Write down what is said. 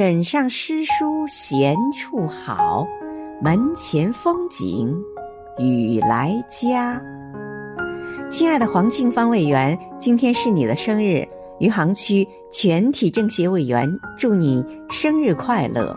枕上诗书闲处好门前风景雨来佳。亲爱的黄庆芳委员今天是你的生日余杭区全体政协委员祝你生日快乐。